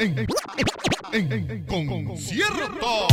en, concierto.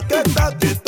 teta, teta.